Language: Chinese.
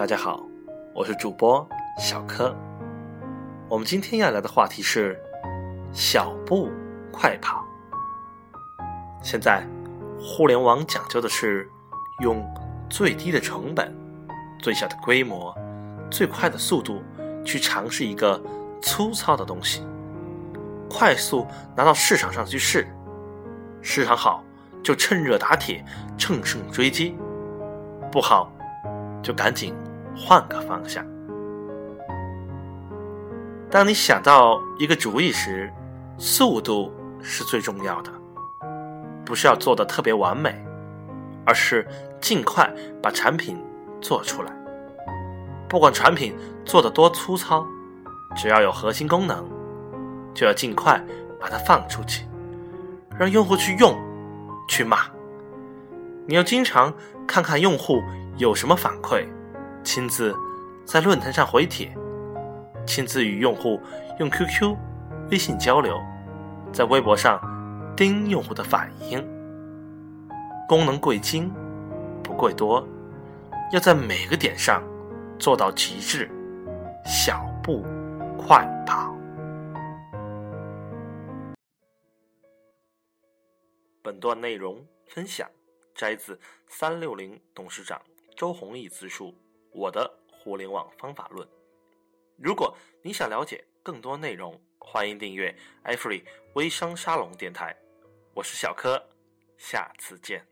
大家好，我是主播小柯。我们今天要聊的话题是小步快跑。现在，互联网讲究的是用最低的成本、最小的规模、最快的速度去尝试一个粗糙的东西，快速拿到市场上去试，市场好就趁热打铁、乘胜追击，不好就赶紧换个方向。当你想到一个主意时，速度是最重要的，不是要做的特别完美，而是尽快把产品做出来。不管产品做的多粗糙，只要有核心功能，就要尽快把它放出去，让用户去用、去骂。你要经常看看用户有什么反馈，亲自在论坛上回帖。亲自与用户用 QQ、微信交流，在微博上盯用户的反应。功能贵精不贵多，要在每个点上做到极致，小步快跑。本段内容分享摘自三六零董事长周鸿祎自述《我的互联网方法论》。如果你想了解更多内容，欢迎订阅 iFree 微商沙龙电台。我是小柯，下次见。